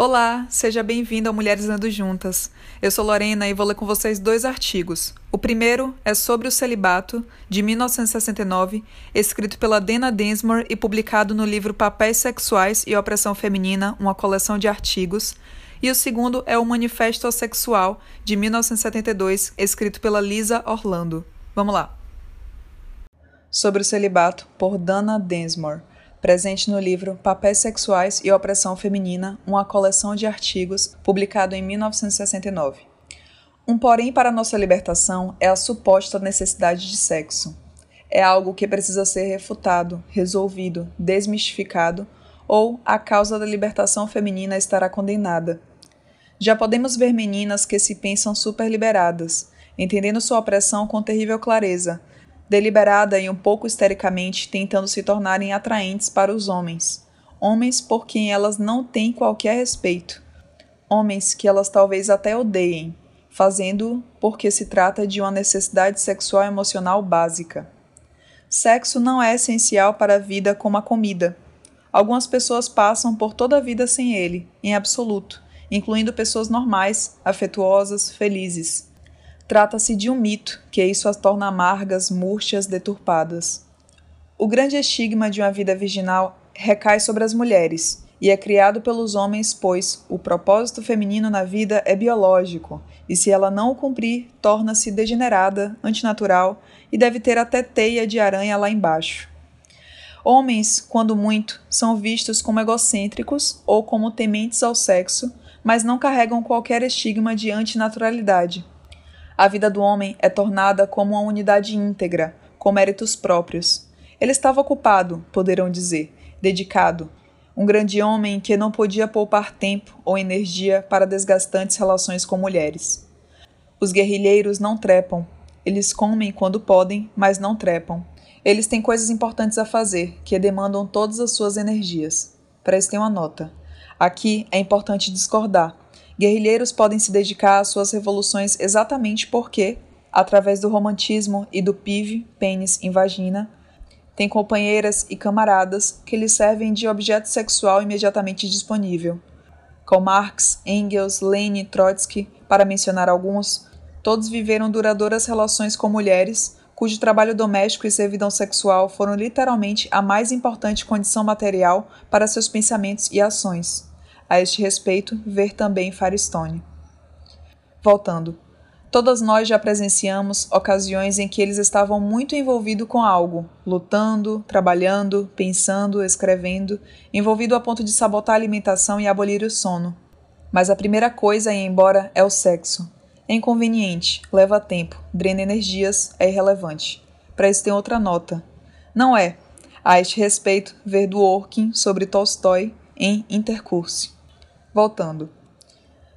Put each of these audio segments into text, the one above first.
Olá, seja bem-vindo ao Mulheres Lendo Juntas. Eu sou Lorena e vou ler com vocês dois artigos. O primeiro é sobre o celibato, de 1969, escrito pela Dana Densmore e publicado no livro Papéis Sexuais e Opressão Feminina, uma coleção de artigos. E o segundo é o Manifesto Sexual, de 1972, escrito pela Lisa Orlando. Vamos lá. Sobre o celibato, por Dana Densmore presente no livro Papéis Sexuais e Opressão Feminina, uma coleção de artigos, publicado em 1969. Um porém para nossa libertação é a suposta necessidade de sexo. É algo que precisa ser refutado, resolvido, desmistificado, ou a causa da libertação feminina estará condenada. Já podemos ver meninas que se pensam superliberadas, entendendo sua opressão com terrível clareza, deliberada e um pouco histericamente tentando se tornarem atraentes para os homens, homens por quem elas não têm qualquer respeito, homens que elas talvez até odeiem, fazendo porque se trata de uma necessidade sexual emocional básica. Sexo não é essencial para a vida como a comida. Algumas pessoas passam por toda a vida sem ele, em absoluto, incluindo pessoas normais, afetuosas, felizes. Trata-se de um mito, que isso as torna amargas, murchas, deturpadas. O grande estigma de uma vida virginal recai sobre as mulheres e é criado pelos homens, pois o propósito feminino na vida é biológico, e se ela não o cumprir, torna-se degenerada, antinatural e deve ter até teia de aranha lá embaixo. Homens, quando muito, são vistos como egocêntricos ou como tementes ao sexo, mas não carregam qualquer estigma de antinaturalidade a vida do homem é tornada como uma unidade íntegra, com méritos próprios. Ele estava ocupado, poderão dizer, dedicado, um grande homem que não podia poupar tempo ou energia para desgastantes relações com mulheres. Os guerrilheiros não trepam. Eles comem quando podem, mas não trepam. Eles têm coisas importantes a fazer, que demandam todas as suas energias. Prestem uma nota. Aqui é importante discordar Guerrilheiros podem se dedicar às suas revoluções exatamente porque, através do romantismo e do pive, pênis em vagina, têm companheiras e camaradas que lhes servem de objeto sexual imediatamente disponível. Com Marx, Engels, Lenin, Trotsky, para mencionar alguns, todos viveram duradouras relações com mulheres cujo trabalho doméstico e servidão sexual foram literalmente a mais importante condição material para seus pensamentos e ações. A este respeito, ver também Firestone. Voltando. Todas nós já presenciamos ocasiões em que eles estavam muito envolvidos com algo, lutando, trabalhando, pensando, escrevendo, envolvido a ponto de sabotar a alimentação e abolir o sono. Mas a primeira coisa a ir embora é o sexo. É inconveniente, leva tempo, drena energias, é irrelevante. Para isso tem outra nota. Não é. A este respeito, ver do Orkin sobre Tolstói em Intercurso. Voltando.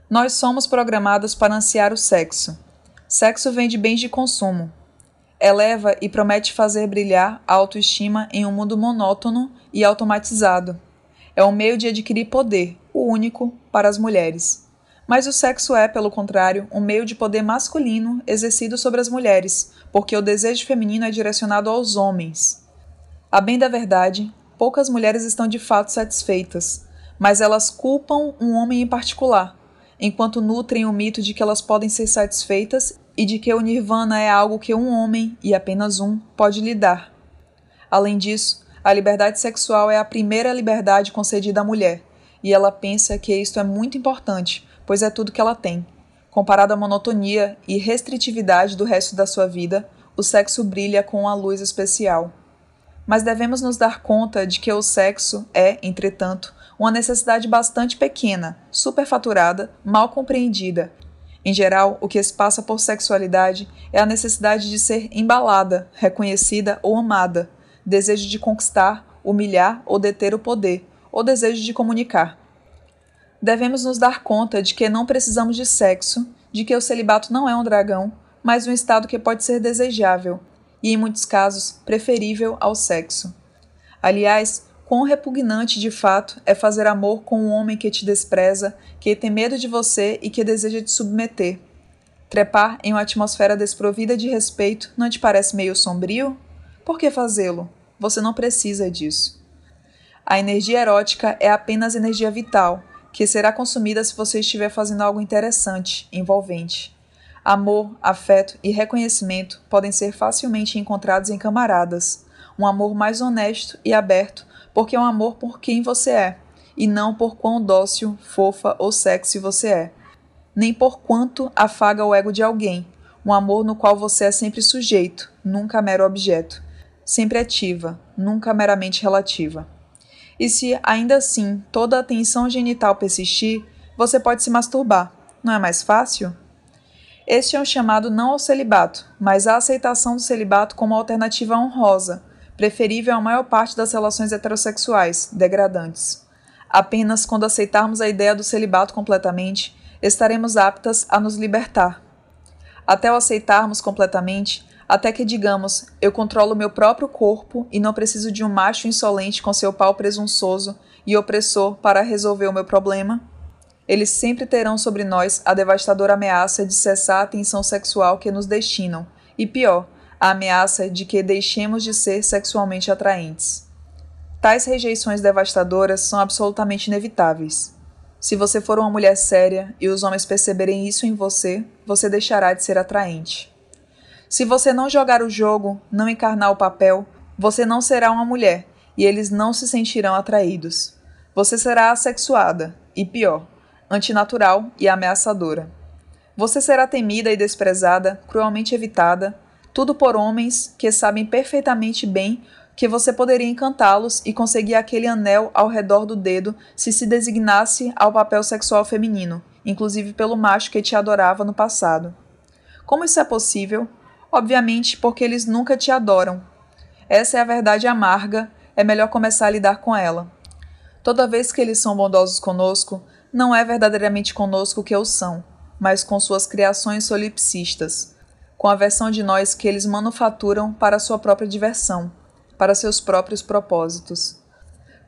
Nós somos programados para ansiar o sexo. Sexo vem de bens de consumo. Eleva e promete fazer brilhar a autoestima em um mundo monótono e automatizado. É um meio de adquirir poder, o único, para as mulheres. Mas o sexo é, pelo contrário, um meio de poder masculino exercido sobre as mulheres, porque o desejo feminino é direcionado aos homens. A bem da verdade, poucas mulheres estão de fato satisfeitas mas elas culpam um homem em particular, enquanto nutrem o mito de que elas podem ser satisfeitas e de que o nirvana é algo que um homem, e apenas um, pode lhe dar. Além disso, a liberdade sexual é a primeira liberdade concedida à mulher, e ela pensa que isto é muito importante, pois é tudo que ela tem. Comparado à monotonia e restritividade do resto da sua vida, o sexo brilha com uma luz especial. Mas devemos nos dar conta de que o sexo é, entretanto, uma necessidade bastante pequena, superfaturada, mal compreendida. Em geral, o que se passa por sexualidade é a necessidade de ser embalada, reconhecida ou amada, desejo de conquistar, humilhar ou deter o poder, ou desejo de comunicar. Devemos nos dar conta de que não precisamos de sexo, de que o celibato não é um dragão, mas um estado que pode ser desejável e, em muitos casos, preferível ao sexo. Aliás, Quão repugnante de fato é fazer amor com um homem que te despreza, que tem medo de você e que deseja te submeter. Trepar em uma atmosfera desprovida de respeito não te parece meio sombrio? Por que fazê-lo? Você não precisa disso. A energia erótica é apenas energia vital, que será consumida se você estiver fazendo algo interessante, envolvente. Amor, afeto e reconhecimento podem ser facilmente encontrados em camaradas. Um amor mais honesto e aberto, porque é um amor por quem você é, e não por quão dócil, fofa ou sexy você é. Nem por quanto afaga o ego de alguém. Um amor no qual você é sempre sujeito, nunca mero objeto. Sempre ativa, nunca meramente relativa. E se ainda assim toda a tensão genital persistir, você pode se masturbar. Não é mais fácil? Este é um chamado não ao celibato, mas à aceitação do celibato como alternativa honrosa, preferível à maior parte das relações heterossexuais, degradantes. Apenas quando aceitarmos a ideia do celibato completamente, estaremos aptas a nos libertar. Até o aceitarmos completamente, até que digamos, eu controlo meu próprio corpo e não preciso de um macho insolente com seu pau presunçoso e opressor para resolver o meu problema? Eles sempre terão sobre nós a devastadora ameaça de cessar a tensão sexual que nos destinam, e pior, a ameaça de que deixemos de ser sexualmente atraentes. Tais rejeições devastadoras são absolutamente inevitáveis. Se você for uma mulher séria e os homens perceberem isso em você, você deixará de ser atraente. Se você não jogar o jogo, não encarnar o papel, você não será uma mulher e eles não se sentirão atraídos. Você será assexuada e, pior, antinatural e ameaçadora. Você será temida e desprezada, cruelmente evitada, tudo por homens que sabem perfeitamente bem que você poderia encantá-los e conseguir aquele anel ao redor do dedo se se designasse ao papel sexual feminino, inclusive pelo macho que te adorava no passado. Como isso é possível? Obviamente, porque eles nunca te adoram. Essa é a verdade amarga, é melhor começar a lidar com ela. Toda vez que eles são bondosos conosco, não é verdadeiramente conosco que o são, mas com suas criações solipsistas, com a versão de nós que eles manufaturam para sua própria diversão, para seus próprios propósitos.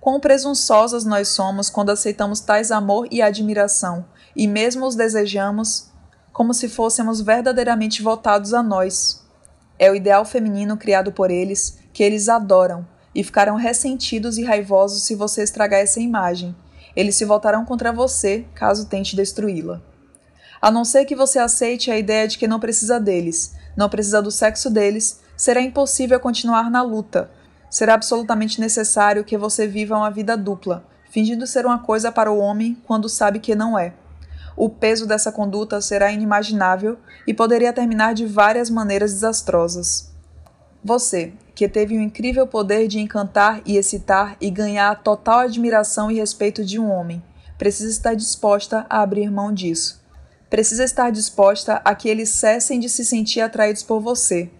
Quão presunçosas nós somos quando aceitamos tais amor e admiração, e mesmo os desejamos como se fôssemos verdadeiramente votados a nós. É o ideal feminino criado por eles, que eles adoram, e ficarão ressentidos e raivosos se você estragar essa imagem. Eles se voltarão contra você caso tente destruí-la. A não ser que você aceite a ideia de que não precisa deles, não precisa do sexo deles, será impossível continuar na luta. Será absolutamente necessário que você viva uma vida dupla, fingindo ser uma coisa para o homem quando sabe que não é. O peso dessa conduta será inimaginável e poderia terminar de várias maneiras desastrosas. Você, que teve o incrível poder de encantar e excitar e ganhar a total admiração e respeito de um homem, precisa estar disposta a abrir mão disso. Precisa estar disposta a que eles cessem de se sentir atraídos por você.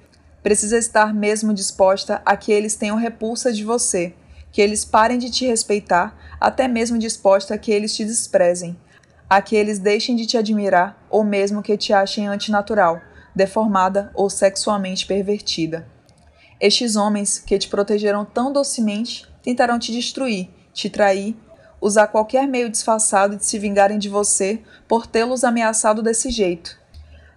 Precisa estar mesmo disposta a que eles tenham repulsa de você, que eles parem de te respeitar, até mesmo disposta a que eles te desprezem, a que eles deixem de te admirar ou mesmo que te achem antinatural, deformada ou sexualmente pervertida. Estes homens que te protegeram tão docemente tentarão te destruir, te trair, usar qualquer meio disfarçado de se vingarem de você por tê-los ameaçado desse jeito.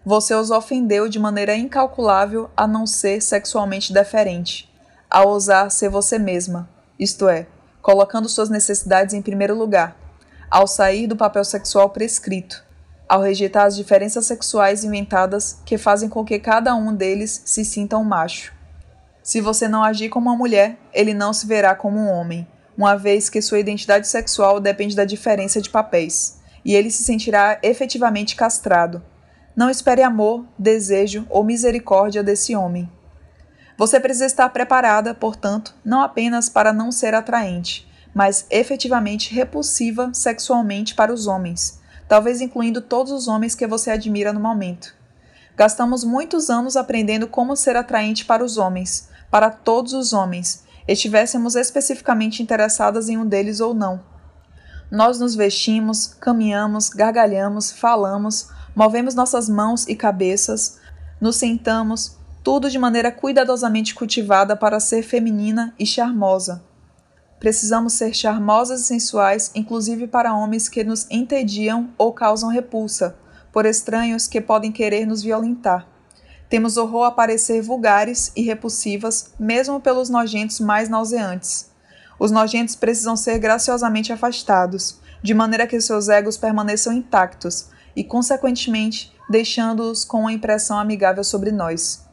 Você os ofendeu de maneira incalculável a não ser sexualmente deferente, a ousar ser você mesma, isto é, colocando suas necessidades em primeiro lugar ao sair do papel sexual prescrito, ao rejeitar as diferenças sexuais inventadas que fazem com que cada um deles se sinta um macho. Se você não agir como uma mulher, ele não se verá como um homem, uma vez que sua identidade sexual depende da diferença de papéis, e ele se sentirá efetivamente castrado. Não espere amor, desejo ou misericórdia desse homem. Você precisa estar preparada, portanto, não apenas para não ser atraente, mas efetivamente repulsiva sexualmente para os homens, talvez incluindo todos os homens que você admira no momento. Gastamos muitos anos aprendendo como ser atraente para os homens, para todos os homens, estivéssemos especificamente interessadas em um deles ou não. Nós nos vestimos, caminhamos, gargalhamos, falamos, movemos nossas mãos e cabeças, nos sentamos, tudo de maneira cuidadosamente cultivada para ser feminina e charmosa. Precisamos ser charmosas e sensuais, inclusive para homens que nos entediam ou causam repulsa, por estranhos que podem querer nos violentar. Temos horror a parecer vulgares e repulsivas, mesmo pelos nojentos mais nauseantes. Os nojentos precisam ser graciosamente afastados. de maneira que seus egos permaneçam intactos e, consequentemente, deixando-os com uma impressão amigável sobre nós.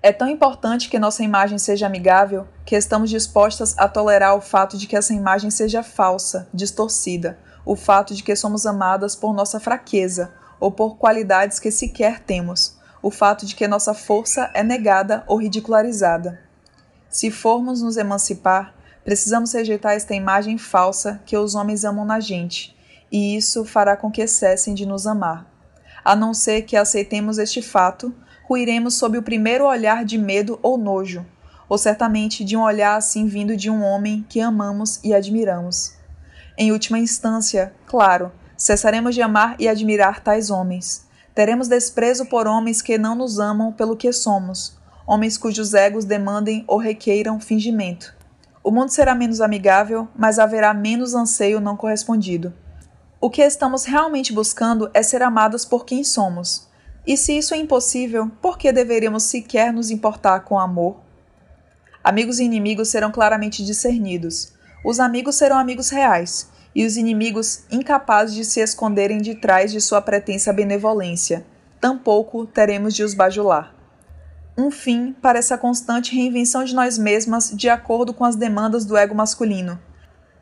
É tão importante que nossa imagem seja amigável que estamos dispostas a tolerar o fato de que essa imagem seja falsa, distorcida, o fato de que somos amadas por nossa fraqueza ou por qualidades que sequer temos, o fato de que nossa força é negada ou ridicularizada. Se formos nos emancipar, precisamos rejeitar esta imagem falsa que os homens amam na gente, e isso fará com que cessem de nos amar. A não ser que aceitemos este fato, ruiremos sob o primeiro olhar de medo ou nojo, ou certamente de um olhar assim vindo de um homem que amamos e admiramos. Em última instância, claro, cessaremos de amar e admirar tais homens. Teremos desprezo por homens que não nos amam pelo que somos, homens cujos egos demandem ou requeiram fingimento. O mundo será menos amigável, mas haverá menos anseio não correspondido. O que estamos realmente buscando é ser amados por quem somos, e se isso é impossível, por que deveríamos sequer nos importar com amor? Amigos e inimigos serão claramente discernidos. Os amigos serão amigos reais, e os inimigos incapazes de se esconderem de trás de sua pretensa benevolência. Tampouco teremos de os bajular. Um fim para essa constante reinvenção de nós mesmas de acordo com as demandas do ego masculino.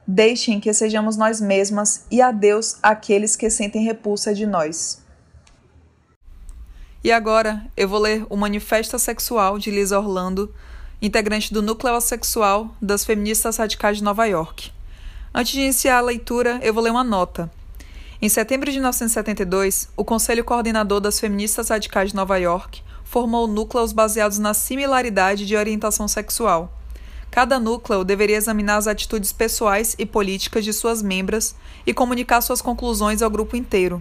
Deixem que sejamos nós mesmas e adeus àqueles que sentem repulsa de nós. E agora eu vou ler o Manifesto Sexual de Lisa Orlando, integrante do Núcleo Sexual das Feministas Radicais de Nova York. Antes de iniciar a leitura, eu vou ler uma nota. Em setembro de 1972, o Conselho Coordenador das Feministas Radicais de Nova York formou núcleos baseados na similaridade de orientação sexual. Cada núcleo deveria examinar as atitudes pessoais e políticas de suas membras e comunicar suas conclusões ao grupo inteiro.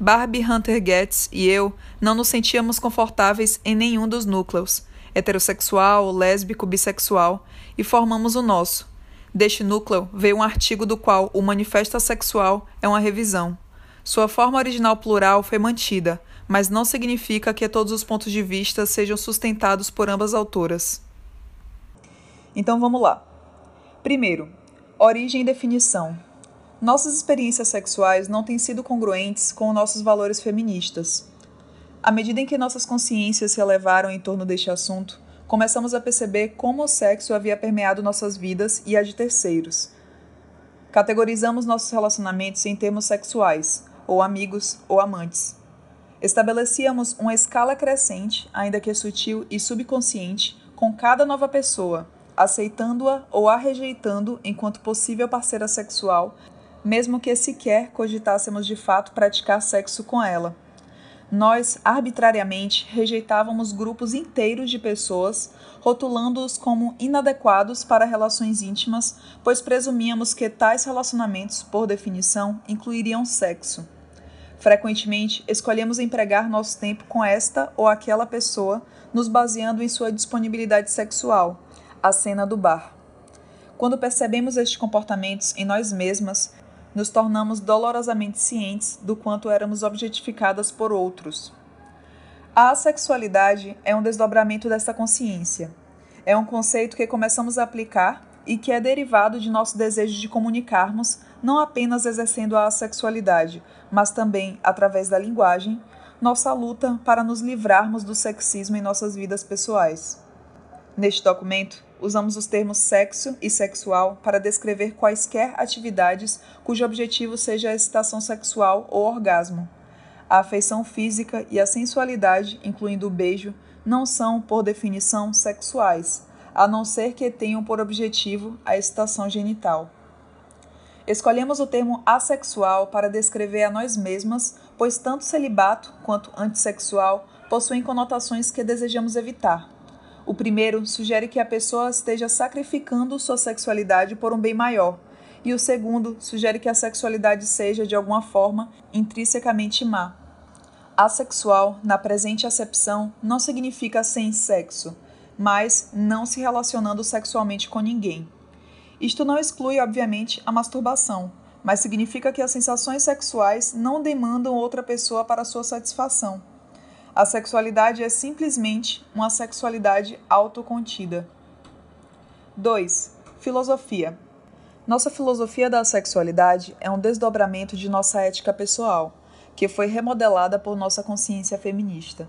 Barbie Hunter Getz e eu não nos sentíamos confortáveis em nenhum dos núcleos, heterossexual, lésbico, bissexual, e formamos o nosso. Deste núcleo veio um artigo do qual o Manifesto Sexual é uma revisão. Sua forma original plural foi mantida, mas não significa que todos os pontos de vista sejam sustentados por ambas autoras. Então vamos lá. Primeiro, origem e definição. Nossas experiências sexuais não têm sido congruentes com nossos valores feministas. À medida em que nossas consciências se elevaram em torno deste assunto, começamos a perceber como o sexo havia permeado nossas vidas e a de terceiros. Categorizamos nossos relacionamentos em termos sexuais, ou amigos ou amantes. Estabelecíamos uma escala crescente, ainda que sutil e subconsciente, com cada nova pessoa, aceitando-a ou a rejeitando enquanto possível parceira sexual mesmo que sequer cogitássemos de fato praticar sexo com ela. Nós, arbitrariamente, rejeitávamos grupos inteiros de pessoas, rotulando-os como inadequados para relações íntimas, pois presumíamos que tais relacionamentos, por definição, incluiriam sexo. Frequentemente, escolhemos empregar nosso tempo com esta ou aquela pessoa, nos baseando em sua disponibilidade sexual, a cena do bar. Quando percebemos estes comportamentos em nós mesmas, nos tornamos dolorosamente cientes do quanto éramos objetificadas por outros. A assexualidade é um desdobramento dessa consciência. É um conceito que começamos a aplicar e que é derivado de nosso desejo de comunicarmos, não apenas exercendo a assexualidade, mas também, através da linguagem, nossa luta para nos livrarmos do sexismo em nossas vidas pessoais. Neste documento, usamos os termos sexo e sexual para descrever quaisquer atividades cujo objetivo seja a excitação sexual ou orgasmo. A afeição física e a sensualidade, incluindo o beijo, não são, por definição, sexuais, a não ser que tenham por objetivo a excitação genital. Escolhemos o termo assexual para descrever a nós mesmas, pois tanto celibato quanto antissexual possuem conotações que desejamos evitar. O primeiro sugere que a pessoa esteja sacrificando sua sexualidade por um bem maior, e o segundo sugere que a sexualidade seja, de alguma forma, intrinsecamente má. Asexual, na presente acepção, não significa sem sexo, mas não se relacionando sexualmente com ninguém. Isto não exclui, obviamente, a masturbação, mas significa que as sensações sexuais não demandam outra pessoa para sua satisfação. A sexualidade é simplesmente uma sexualidade autocontida. 2. Filosofia. Nossa filosofia da sexualidade é um desdobramento de nossa ética pessoal, que foi remodelada por nossa consciência feminista.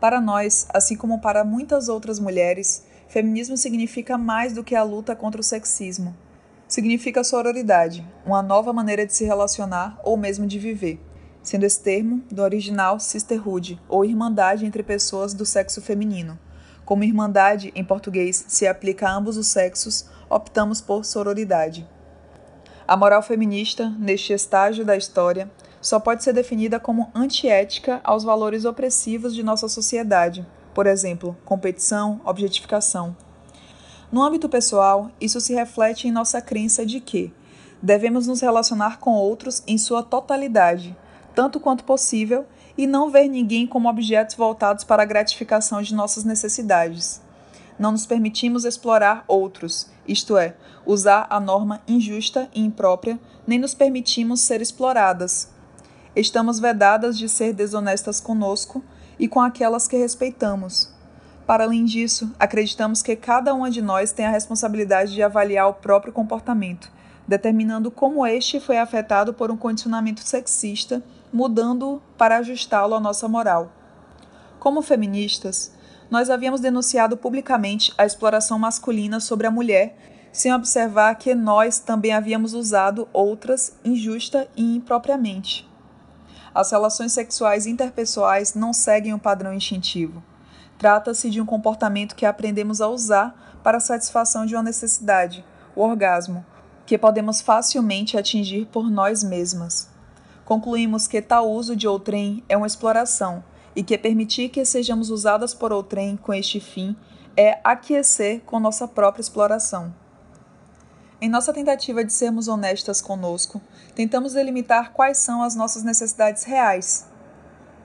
Para nós, assim como para muitas outras mulheres, feminismo significa mais do que a luta contra o sexismo. Significa sororidade, uma nova maneira de se relacionar ou mesmo de viver, sendo esse termo do original sisterhood, ou irmandade entre pessoas do sexo feminino. Como irmandade, em português, se aplica a ambos os sexos, optamos por sororidade. A moral feminista, neste estágio da história, só pode ser definida como antiética aos valores opressivos de nossa sociedade, por exemplo, competição, objetificação. No âmbito pessoal, isso se reflete em nossa crença de que devemos nos relacionar com outros em sua totalidade, tanto quanto possível, e não ver ninguém como objetos voltados para a gratificação de nossas necessidades. Não nos permitimos explorar outros, isto é, usar a norma injusta e imprópria, nem nos permitimos ser exploradas, Estamos vedadas de ser desonestas conosco e com aquelas que respeitamos. Para além disso, acreditamos que cada uma de nós tem a responsabilidade de avaliar o próprio comportamento, determinando como este foi afetado por um condicionamento sexista, mudando-o para ajustá-lo à nossa moral. Como feministas, nós havíamos denunciado publicamente a exploração masculina sobre a mulher, sem observar que nós também havíamos usado outras injusta e impropriamente. As relações sexuais interpessoais não seguem o padrão instintivo. Trata-se de um comportamento que aprendemos a usar para a satisfação de uma necessidade, o orgasmo, que podemos facilmente atingir por nós mesmas. Concluímos que tal uso de outrem é uma exploração e que permitir que sejamos usadas por outrem com este fim é aquecer com nossa própria exploração. Em nossa tentativa de sermos honestas conosco, tentamos delimitar quais são as nossas necessidades reais.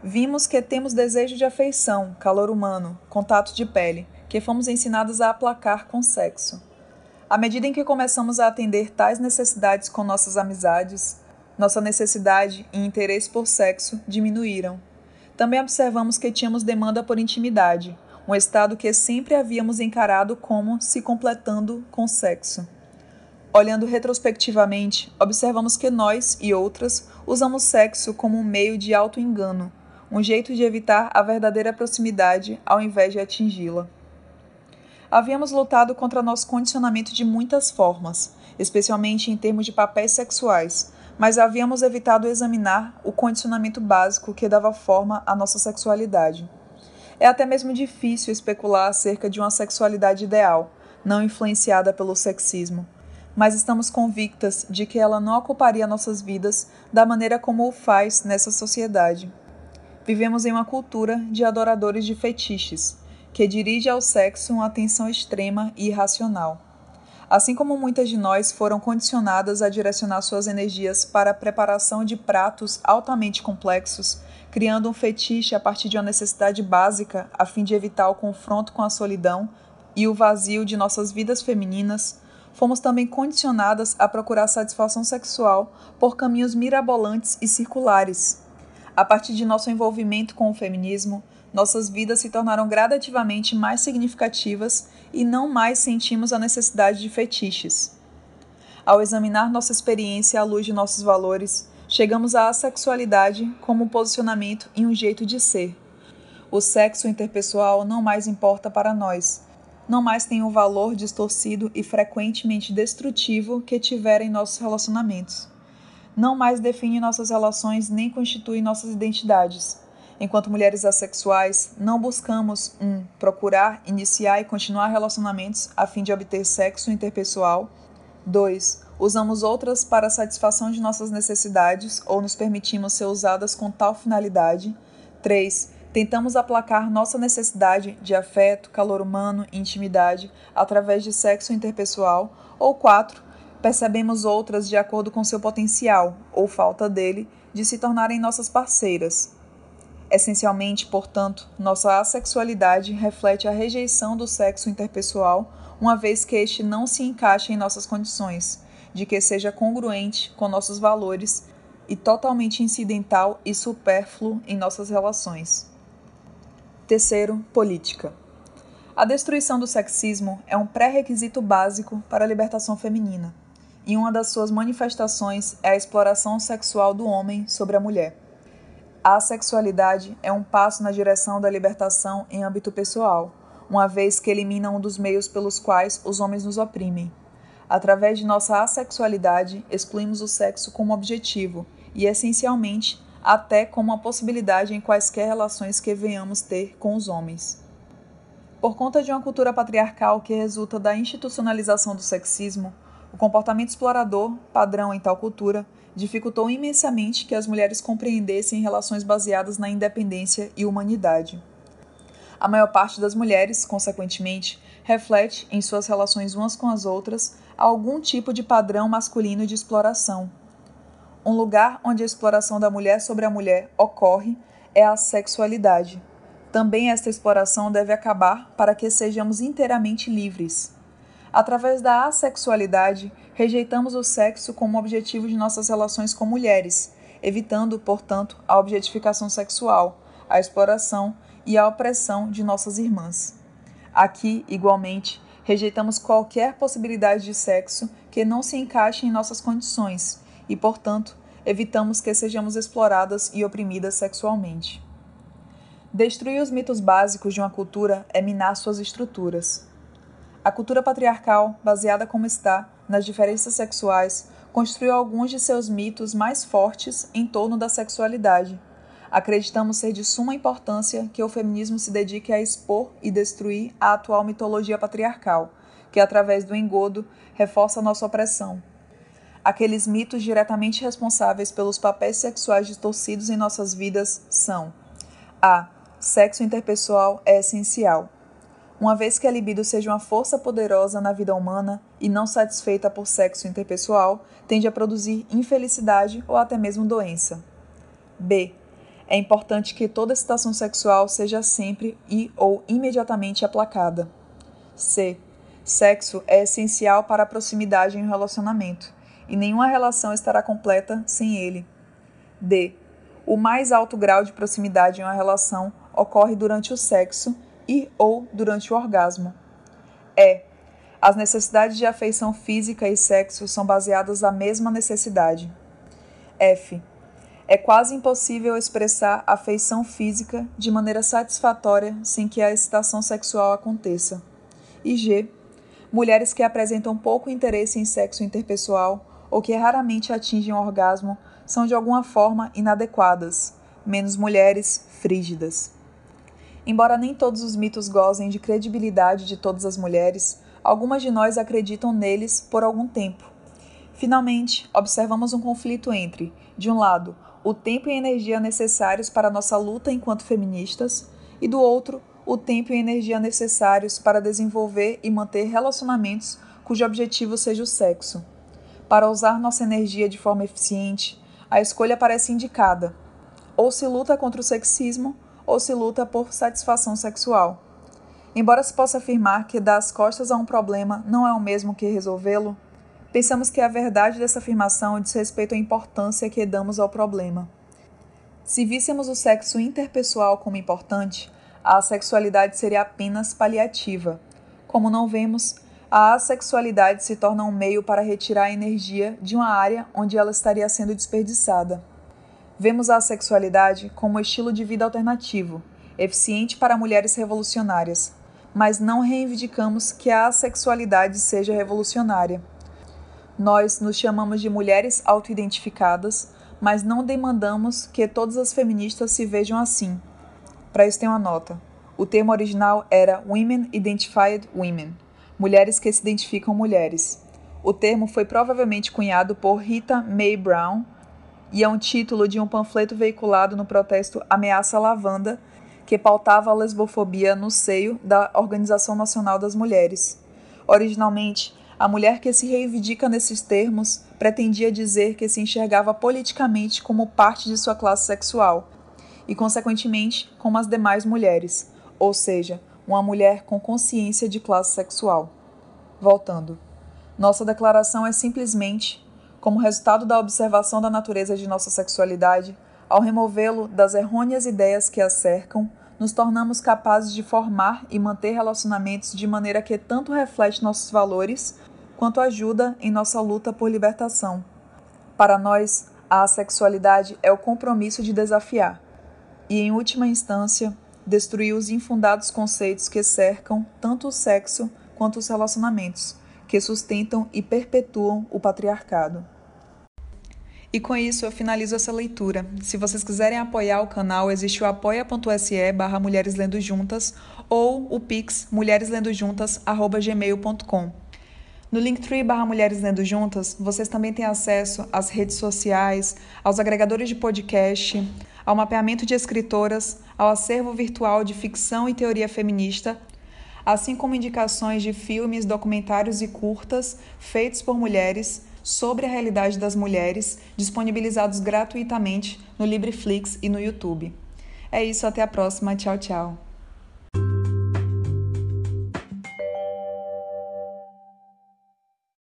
Vimos que temos desejo de afeição, calor humano, contato de pele, que fomos ensinados a aplacar com sexo. À medida em que começamos a atender tais necessidades com nossas amizades, nossa necessidade e interesse por sexo diminuíram. Também observamos que tínhamos demanda por intimidade, um estado que sempre havíamos encarado como se completando com sexo. Olhando retrospectivamente, observamos que nós e outras usamos sexo como um meio de auto-engano, um jeito de evitar a verdadeira proximidade ao invés de atingi-la. Havíamos lutado contra nosso condicionamento de muitas formas, especialmente em termos de papéis sexuais, mas havíamos evitado examinar o condicionamento básico que dava forma à nossa sexualidade. É até mesmo difícil especular acerca de uma sexualidade ideal, não influenciada pelo sexismo mas estamos convictas de que ela não ocuparia nossas vidas da maneira como o faz nessa sociedade. Vivemos em uma cultura de adoradores de fetiches, que dirige ao sexo uma atenção extrema e irracional. Assim como muitas de nós foram condicionadas a direcionar suas energias para a preparação de pratos altamente complexos, criando um fetiche a partir de uma necessidade básica a fim de evitar o confronto com a solidão e o vazio de nossas vidas femininas, fomos também condicionadas a procurar satisfação sexual por caminhos mirabolantes e circulares. A partir de nosso envolvimento com o feminismo, nossas vidas se tornaram gradativamente mais significativas e não mais sentimos a necessidade de fetiches. Ao examinar nossa experiência à luz de nossos valores, chegamos à sexualidade como um posicionamento e um jeito de ser. O sexo interpessoal não mais importa para nós, não mais tem o valor distorcido e frequentemente destrutivo que tivera em nossos relacionamentos. Não mais define nossas relações nem constitui nossas identidades. Enquanto mulheres assexuais, não buscamos um procurar, iniciar e continuar relacionamentos a fim de obter sexo interpessoal. 2. Usamos outras para a satisfação de nossas necessidades ou nos permitimos ser usadas com tal finalidade. 3 Tentamos aplacar nossa necessidade de afeto, calor humano e intimidade através de sexo interpessoal. Ou quatro, percebemos outras de acordo com seu potencial, ou falta dele, de se tornarem nossas parceiras. Essencialmente, portanto, nossa assexualidade reflete a rejeição do sexo interpessoal, uma vez que este não se encaixa em nossas condições, de que seja congruente com nossos valores e totalmente incidental e supérfluo em nossas relações. Terceiro, política. A destruição do sexismo é um pré-requisito básico para a libertação feminina. e uma das suas manifestações é a exploração sexual do homem sobre a mulher. A sexualidade é um passo na direção da libertação em âmbito pessoal, uma vez que elimina um dos meios pelos quais os homens nos oprimem. Através de nossa assexualidade, excluímos o sexo como objetivo e, essencialmente, até como uma possibilidade em quaisquer relações que venhamos ter com os homens. Por conta de uma cultura patriarcal que resulta da institucionalização do sexismo, o comportamento explorador, padrão em tal cultura, dificultou imensamente que as mulheres compreendessem relações baseadas na independência e humanidade. A maior parte das mulheres, consequentemente, reflete em suas relações umas com as outras algum tipo de padrão masculino de exploração. Um lugar onde a exploração da mulher sobre a mulher ocorre é a sexualidade. Também esta exploração deve acabar para que sejamos inteiramente livres. Através da assexualidade, rejeitamos o sexo como objetivo de nossas relações com mulheres, evitando, portanto, a objetificação sexual, a exploração e a opressão de nossas irmãs. Aqui, igualmente, rejeitamos qualquer possibilidade de sexo que não se encaixe em nossas condições e, portanto, evitamos que sejamos exploradas e oprimidas sexualmente. Destruir os mitos básicos de uma cultura é minar suas estruturas. A cultura patriarcal, baseada como está nas diferenças sexuais, construiu alguns de seus mitos mais fortes em torno da sexualidade. Acreditamos ser de suma importância que o feminismo se dedique a expor e destruir a atual mitologia patriarcal, que, através do engodo, reforça nossa opressão. Aqueles mitos diretamente responsáveis pelos papéis sexuais distorcidos em nossas vidas são: a. Sexo interpessoal é essencial. Uma vez que a libido seja uma força poderosa na vida humana e não satisfeita por sexo interpessoal, tende a produzir infelicidade ou até mesmo doença. B. É importante que toda excitação sexual seja sempre e ou imediatamente aplacada. C. Sexo é essencial para a proximidade em um relacionamento, e nenhuma relação estará completa sem ele. D. O mais alto grau de proximidade em uma relação ocorre durante o sexo e ou durante o orgasmo. É. As necessidades de afeição física e sexo são baseadas na mesma necessidade. F. É quase impossível expressar afeição física de maneira satisfatória sem que a excitação sexual aconteça. E G. Mulheres que apresentam pouco interesse em sexo interpessoal ou que raramente atingem o orgasmo são de alguma forma inadequadas, menos mulheres frígidas. Embora nem todos os mitos gozem de credibilidade de todas as mulheres, algumas de nós acreditam neles por algum tempo. Finalmente, observamos um conflito entre, de um lado, o tempo e energia necessários para nossa luta enquanto feministas, e do outro, o tempo e energia necessários para desenvolver e manter relacionamentos cujo objetivo seja o sexo. Para usar nossa energia de forma eficiente, a escolha parece indicada. Ou se luta contra o sexismo, ou se luta por satisfação sexual. Embora se possa afirmar que dar as costas a um problema não é o mesmo que resolvê-lo, pensamos que a verdade dessa afirmação diz respeito à importância que damos ao problema. Se víssemos o sexo interpessoal como importante, a sexualidade seria apenas paliativa. Como não vemos, a assexualidade se torna um meio para retirar a energia de uma área onde ela estaria sendo desperdiçada. Vemos a sexualidade como estilo de vida alternativo, eficiente para mulheres revolucionárias, mas não reivindicamos que a sexualidade seja revolucionária. Nós nos chamamos de mulheres autoidentificadas, mas não demandamos que todas as feministas se vejam assim. Para isso tem uma nota. O termo original era Women Identified Women, mulheres que se identificam mulheres. O termo foi provavelmente cunhado por Rita Mae Brown e é um título de um panfleto veiculado no protesto Ameaça Lavanda, que pautava a lesbofobia no seio da Organização Nacional das Mulheres. Originalmente, a mulher que se reivindica nesses termos pretendia dizer que se enxergava politicamente como parte de sua classe sexual e, consequentemente, como as demais mulheres, ou seja, uma mulher com consciência de classe sexual. Voltando. Nossa declaração é simplesmente como resultado da observação da natureza de nossa sexualidade, ao removê-lo das errôneas ideias que a cercam, nos tornamos capazes de formar e manter relacionamentos de maneira que tanto reflete nossos valores, quanto ajuda em nossa luta por libertação. Para nós, a sexualidade é o compromisso de desafiar e, em última instância, destruir os infundados conceitos que cercam tanto o sexo quanto os relacionamentos, que sustentam e perpetuam o patriarcado. E com isso eu finalizo essa leitura. Se vocês quiserem apoiar o canal, existe o apoia.se barra Mulheres Lendo Juntas ou o pix mulhereslendojuntas.gmail.com. No Linktree barra Mulheres Lendo Juntas, vocês também têm acesso às redes sociais, aos agregadores de podcast, ao mapeamento de escritoras, ao acervo virtual de ficção e teoria feminista, assim como indicações de filmes, documentários e curtas feitos por mulheres sobre a realidade das mulheres, disponibilizados gratuitamente no LibreFlix e no YouTube. É isso, até a próxima. Tchau, tchau.